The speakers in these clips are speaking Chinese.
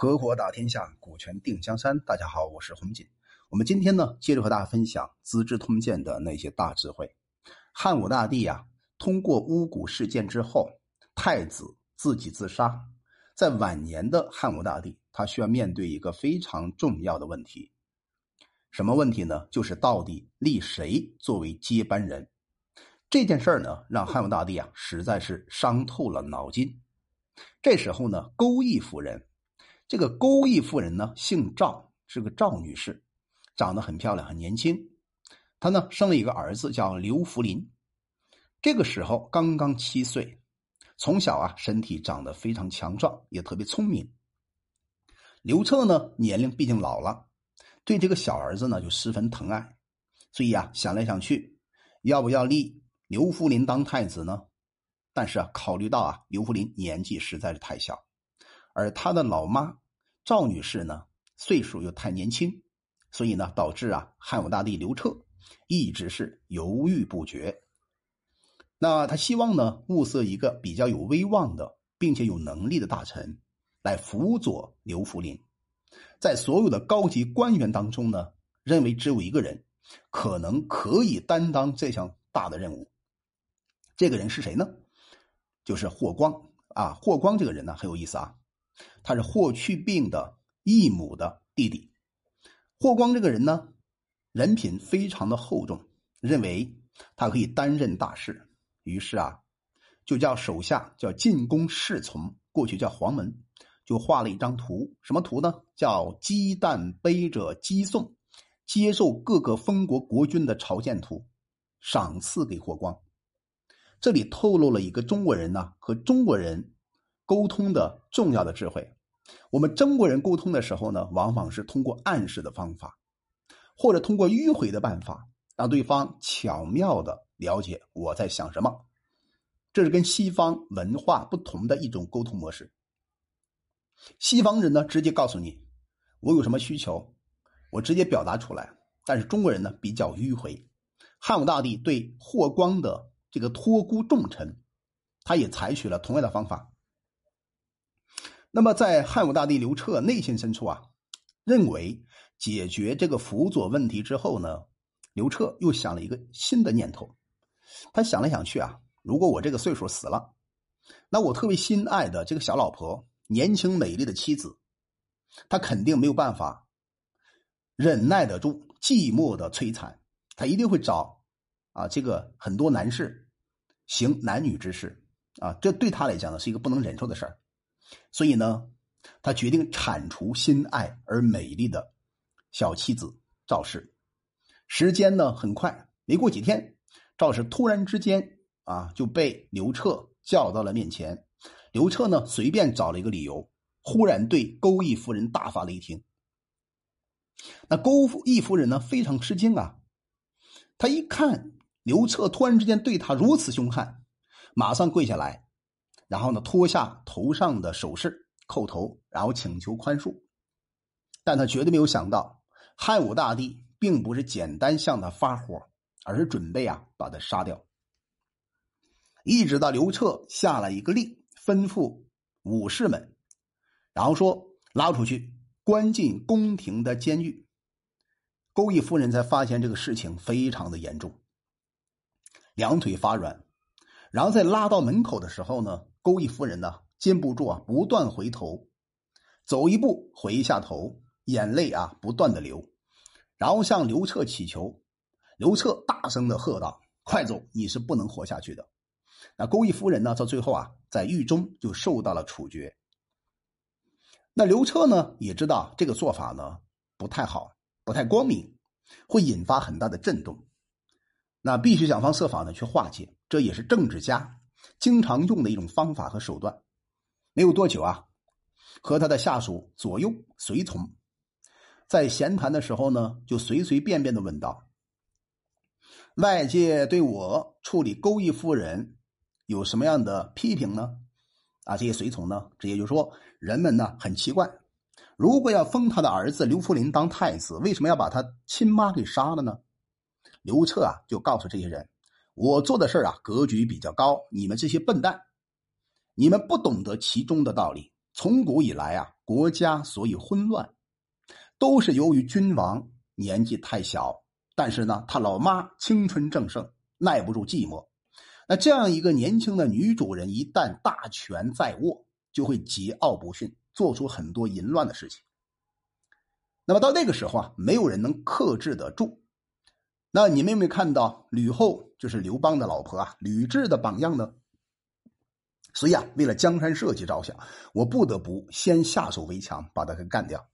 合伙打天下，股权定江山。大家好，我是洪锦。我们今天呢，接着和大家分享《资治通鉴》的那些大智慧。汉武大帝呀，通过巫蛊事件之后，太子自己自杀。在晚年的汉武大帝，他需要面对一个非常重要的问题。什么问题呢？就是到底立谁作为接班人？这件事儿呢，让汉武大帝啊，实在是伤透了脑筋。这时候呢，钩弋夫人。这个钩弋夫人呢，姓赵，是个赵女士，长得很漂亮，很年轻。她呢生了一个儿子，叫刘福林。这个时候刚刚七岁，从小啊身体长得非常强壮，也特别聪明。刘彻呢年龄毕竟老了，对这个小儿子呢就十分疼爱，所以啊想来想去，要不要立刘福林当太子呢？但是啊考虑到啊刘福林年纪实在是太小，而他的老妈。赵女士呢，岁数又太年轻，所以呢，导致啊，汉武大帝刘彻一直是犹豫不决。那他希望呢，物色一个比较有威望的，并且有能力的大臣来辅佐刘弗陵。在所有的高级官员当中呢，认为只有一个人可能可以担当这项大的任务。这个人是谁呢？就是霍光啊！霍光这个人呢，很有意思啊。他是霍去病的义母的弟弟，霍光这个人呢，人品非常的厚重，认为他可以担任大事，于是啊，就叫手下叫进宫侍从，过去叫黄门，就画了一张图，什么图呢？叫鸡蛋背着鸡送，接受各个封国国君的朝见图，赏赐给霍光。这里透露了一个中国人呢和中国人。沟通的重要的智慧，我们中国人沟通的时候呢，往往是通过暗示的方法，或者通过迂回的办法，让对方巧妙的了解我在想什么。这是跟西方文化不同的一种沟通模式。西方人呢，直接告诉你我有什么需求，我直接表达出来。但是中国人呢，比较迂回。汉武大帝对霍光的这个托孤重臣，他也采取了同样的方法。那么，在汉武大帝刘彻内心深处啊，认为解决这个辅佐问题之后呢，刘彻又想了一个新的念头。他想来想去啊，如果我这个岁数死了，那我特别心爱的这个小老婆，年轻美丽的妻子，他肯定没有办法忍耐得住寂寞的摧残，他一定会找啊这个很多男士行男女之事啊，这对他来讲呢是一个不能忍受的事儿。所以呢，他决定铲除心爱而美丽的小妻子赵氏。时间呢很快，没过几天，赵氏突然之间啊就被刘彻叫到了面前。刘彻呢随便找了一个理由，忽然对钩弋夫人大发雷霆。那钩弋夫人呢非常吃惊啊，他一看刘彻突然之间对他如此凶悍，马上跪下来。然后呢，脱下头上的首饰，叩头，然后请求宽恕。但他绝对没有想到，汉武大帝并不是简单向他发火，而是准备啊把他杀掉。一直到刘彻下了一个令，吩咐武士们，然后说拉出去关进宫廷的监狱。钩弋夫人才发现这个事情非常的严重，两腿发软，然后在拉到门口的时候呢。钩弋夫人呢，禁不住啊，不断回头，走一步回一下头，眼泪啊不断的流，然后向刘彻祈求。刘彻大声的喝道：“快走，你是不能活下去的。”那钩弋夫人呢，到最后啊，在狱中就受到了处决。那刘彻呢，也知道这个做法呢不太好，不太光明，会引发很大的震动，那必须想方设法的去化解。这也是政治家。经常用的一种方法和手段，没有多久啊，和他的下属左右随从在闲谈的时候呢，就随随便便的问道：“外界对我处理钩弋夫人有什么样的批评呢？”啊，这些随从呢，直接就说：“人们呢很奇怪，如果要封他的儿子刘福林当太子，为什么要把他亲妈给杀了呢？”刘彻啊，就告诉这些人。我做的事儿啊，格局比较高。你们这些笨蛋，你们不懂得其中的道理。从古以来啊，国家所以混乱，都是由于君王年纪太小，但是呢，他老妈青春正盛，耐不住寂寞。那这样一个年轻的女主人，一旦大权在握，就会桀骜不驯，做出很多淫乱的事情。那么到那个时候啊，没有人能克制得住。那你们有没有看到吕后就是刘邦的老婆啊？吕雉的榜样呢？所以啊，为了江山社稷着想，我不得不先下手为强，把他给干掉。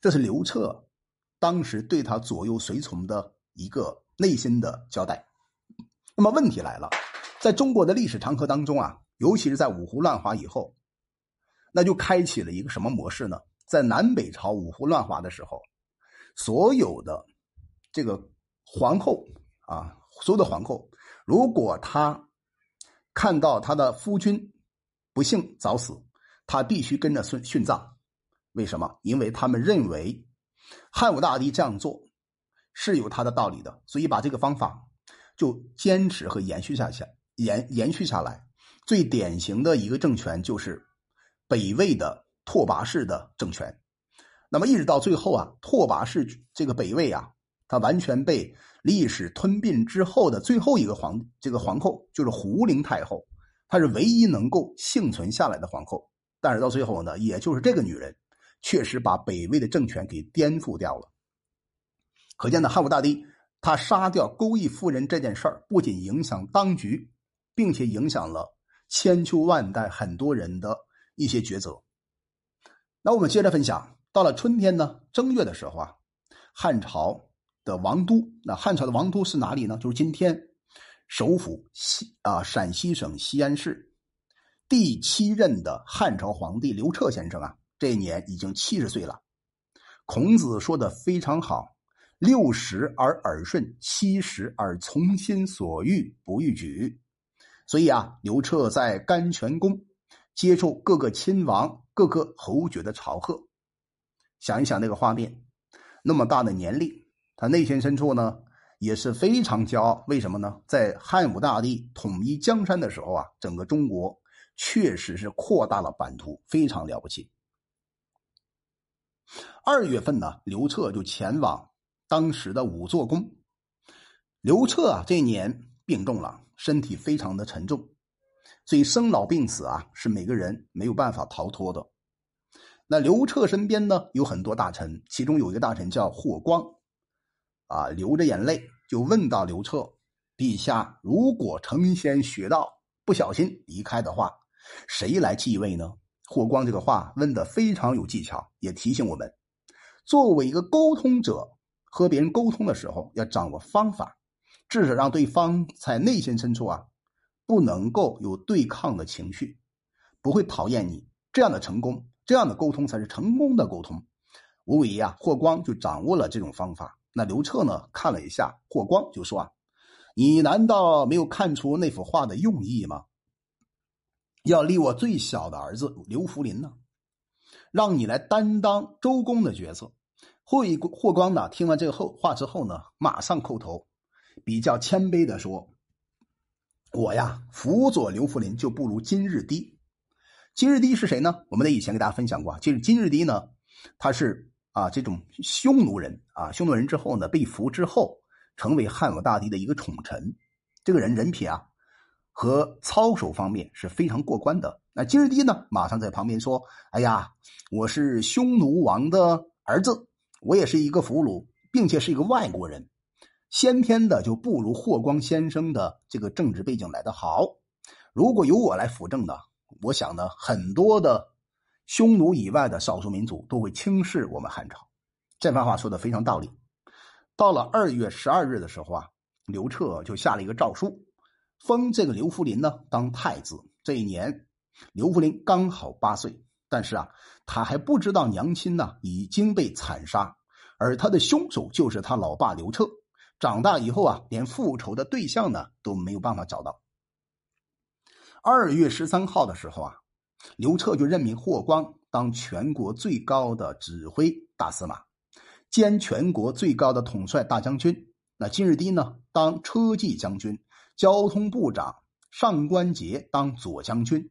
这是刘彻当时对他左右随从的一个内心的交代。那么问题来了，在中国的历史长河当中啊，尤其是在五胡乱华以后，那就开启了一个什么模式呢？在南北朝五胡乱华的时候，所有的这个皇后啊，所有的皇后，如果她看到她的夫君不幸早死，她必须跟着殉殉葬。为什么？因为他们认为汉武大帝这样做是有他的道理的，所以把这个方法。就坚持和延续下去，延延续下来，最典型的一个政权就是北魏的拓跋氏的政权。那么一直到最后啊，拓跋氏这个北魏啊，他完全被历史吞并之后的最后一个皇这个皇后就是胡陵太后，她是唯一能够幸存下来的皇后。但是到最后呢，也就是这个女人，确实把北魏的政权给颠覆掉了。可见呢，汉武大帝。他杀掉钩弋夫人这件事儿，不仅影响当局，并且影响了千秋万代很多人的一些抉择。那我们接着分享，到了春天呢，正月的时候啊，汉朝的王都，那汉朝的王都是哪里呢？就是今天首府西啊陕西省西安市。第七任的汉朝皇帝刘彻先生啊，这一年已经七十岁了。孔子说的非常好。六十而耳顺，七十而从心所欲不逾矩。所以啊，刘彻在甘泉宫接受各个亲王、各个侯爵的朝贺。想一想那个画面，那么大的年龄，他内心深处呢也是非常骄傲。为什么呢？在汉武大帝统一江山的时候啊，整个中国确实是扩大了版图，非常了不起。二月份呢，刘彻就前往。当时的五座宫，刘彻啊，这一年病重了，身体非常的沉重，所以生老病死啊，是每个人没有办法逃脱的。那刘彻身边呢，有很多大臣，其中有一个大臣叫霍光，啊，流着眼泪就问到刘彻：“陛下，如果成仙学道，不小心离开的话，谁来继位呢？”霍光这个话问的非常有技巧，也提醒我们，作为一个沟通者。和别人沟通的时候，要掌握方法，至少让对方在内心深处啊，不能够有对抗的情绪，不会讨厌你。这样的成功，这样的沟通才是成功的沟通。无疑啊，霍光就掌握了这种方法。那刘彻呢，看了一下霍光，就说啊：“你难道没有看出那幅画的用意吗？要立我最小的儿子刘弗林呢，让你来担当周公的角色。”霍霍光呢？听完这个后话之后呢，马上叩头，比较谦卑的说：“我呀，辅佐刘弗林就不如金日低。金日低是谁呢？我们在以前给大家分享过，就是金日低呢，他是啊这种匈奴人啊，匈奴人之后呢，被俘之后，成为汉武大帝的一个宠臣。这个人人品啊和操守方面是非常过关的。那金日低呢，马上在旁边说：‘哎呀，我是匈奴王的儿子。’我也是一个俘虏，并且是一个外国人，先天的就不如霍光先生的这个政治背景来的好。如果由我来辅政呢，我想呢，很多的匈奴以外的少数民族都会轻视我们汉朝。这番话说的非常道理。到了二月十二日的时候啊，刘彻就下了一个诏书，封这个刘弗林呢当太子。这一年，刘弗林刚好八岁。但是啊，他还不知道娘亲呢已经被惨杀，而他的凶手就是他老爸刘彻。长大以后啊，连复仇的对象呢都没有办法找到。二月十三号的时候啊，刘彻就任命霍光当全国最高的指挥大司马，兼全国最高的统帅大将军。那金日低呢当车骑将军，交通部长上官桀当左将军。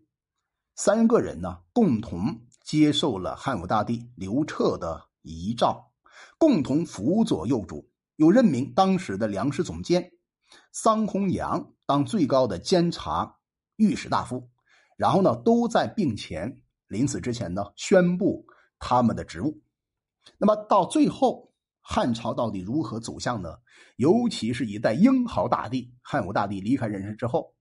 三个人呢，共同接受了汉武大帝刘彻的遗诏，共同辅佐幼主，又任命当时的粮食总监桑弘羊当最高的监察御史大夫，然后呢，都在病前临死之前呢，宣布他们的职务。那么到最后，汉朝到底如何走向呢？尤其是一代英豪大帝汉武大帝离开人世之后，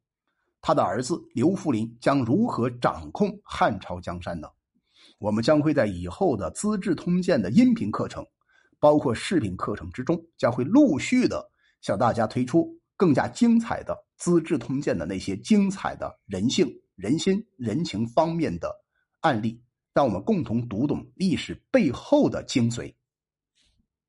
他的儿子刘弗陵将如何掌控汉朝江山呢？我们将会在以后的《资治通鉴》的音频课程，包括视频课程之中，将会陆续的向大家推出更加精彩的《资治通鉴》的那些精彩的人性、人心、人情方面的案例，让我们共同读懂历史背后的精髓。